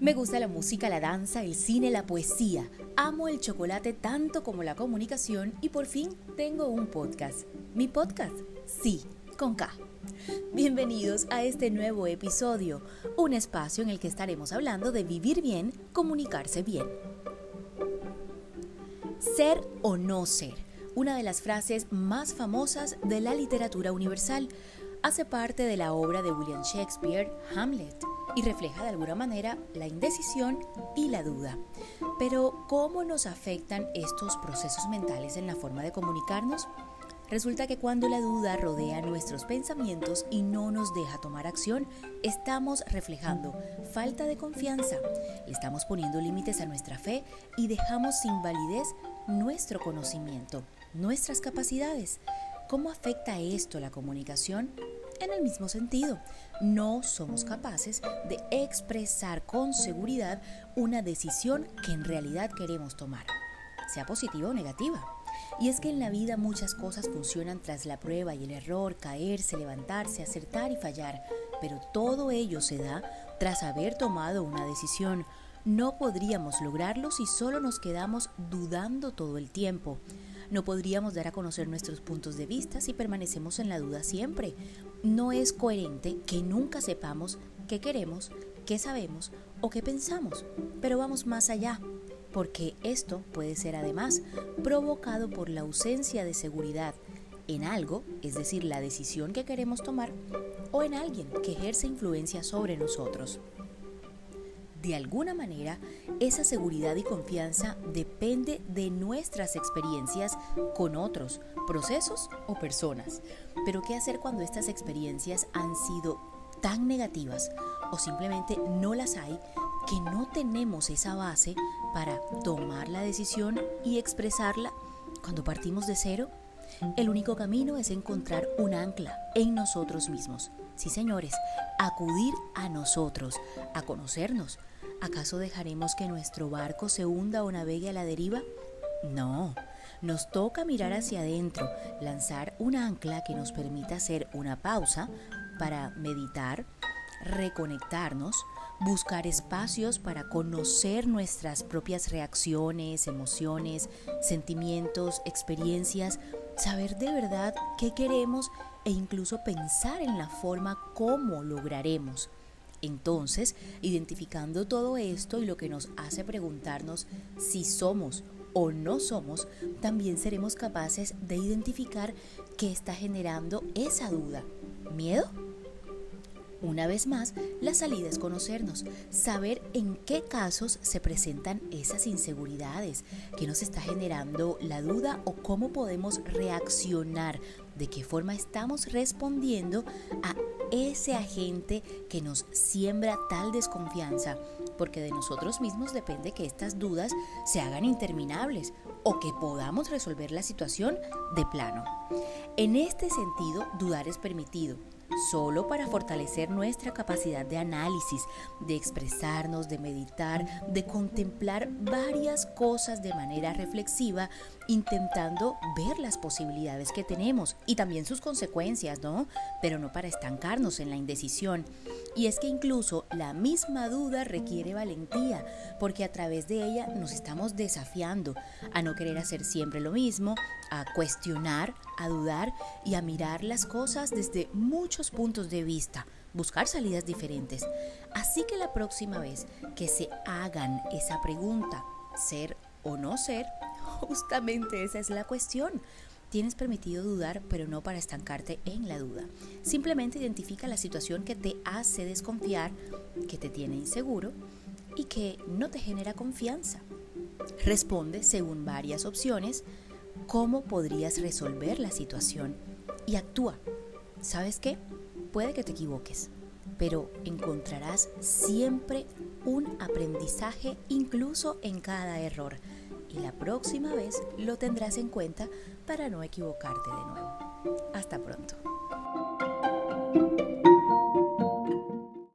Me gusta la música, la danza, el cine, la poesía. Amo el chocolate tanto como la comunicación y por fin tengo un podcast. Mi podcast, sí, con K. Bienvenidos a este nuevo episodio, un espacio en el que estaremos hablando de vivir bien, comunicarse bien. Ser o no ser, una de las frases más famosas de la literatura universal, hace parte de la obra de William Shakespeare, Hamlet y refleja de alguna manera la indecisión y la duda. Pero, ¿cómo nos afectan estos procesos mentales en la forma de comunicarnos? Resulta que cuando la duda rodea nuestros pensamientos y no nos deja tomar acción, estamos reflejando falta de confianza, estamos poniendo límites a nuestra fe y dejamos sin validez nuestro conocimiento, nuestras capacidades. ¿Cómo afecta esto la comunicación? En el mismo sentido, no somos capaces de expresar con seguridad una decisión que en realidad queremos tomar, sea positiva o negativa. Y es que en la vida muchas cosas funcionan tras la prueba y el error, caerse, levantarse, acertar y fallar, pero todo ello se da tras haber tomado una decisión. No podríamos lograrlo si solo nos quedamos dudando todo el tiempo. No podríamos dar a conocer nuestros puntos de vista si permanecemos en la duda siempre. No es coherente que nunca sepamos qué queremos, qué sabemos o qué pensamos, pero vamos más allá porque esto puede ser además provocado por la ausencia de seguridad en algo, es decir, la decisión que queremos tomar, o en alguien que ejerce influencia sobre nosotros. De alguna manera, esa seguridad y confianza depende de nuestras experiencias con otros, procesos o personas. Pero ¿qué hacer cuando estas experiencias han sido tan negativas o simplemente no las hay que no tenemos esa base para tomar la decisión y expresarla cuando partimos de cero? El único camino es encontrar un ancla en nosotros mismos. Sí, señores, acudir a nosotros, a conocernos. ¿Acaso dejaremos que nuestro barco se hunda o navegue a la deriva? No, nos toca mirar hacia adentro, lanzar un ancla que nos permita hacer una pausa para meditar, reconectarnos, buscar espacios para conocer nuestras propias reacciones, emociones, sentimientos, experiencias, saber de verdad qué queremos e incluso pensar en la forma cómo lograremos. Entonces, identificando todo esto y lo que nos hace preguntarnos si somos o no somos, también seremos capaces de identificar qué está generando esa duda. ¿Miedo? Una vez más, la salida es conocernos, saber en qué casos se presentan esas inseguridades, qué nos está generando la duda o cómo podemos reaccionar, de qué forma estamos respondiendo a ese agente que nos siembra tal desconfianza, porque de nosotros mismos depende que estas dudas se hagan interminables o que podamos resolver la situación de plano. En este sentido, dudar es permitido solo para fortalecer nuestra capacidad de análisis, de expresarnos, de meditar, de contemplar varias cosas de manera reflexiva, intentando ver las posibilidades que tenemos y también sus consecuencias, ¿no? Pero no para estancarnos en la indecisión. Y es que incluso la misma duda requiere valentía, porque a través de ella nos estamos desafiando a no querer hacer siempre lo mismo, a cuestionar, a dudar y a mirar las cosas desde muchos puntos de vista, buscar salidas diferentes. Así que la próxima vez que se hagan esa pregunta, ser o no ser, justamente esa es la cuestión. Tienes permitido dudar, pero no para estancarte en la duda. Simplemente identifica la situación que te hace desconfiar, que te tiene inseguro y que no te genera confianza. Responde según varias opciones cómo podrías resolver la situación y actúa. ¿Sabes qué? Puede que te equivoques, pero encontrarás siempre un aprendizaje incluso en cada error y la próxima vez lo tendrás en cuenta para no equivocarte de nuevo. Hasta pronto.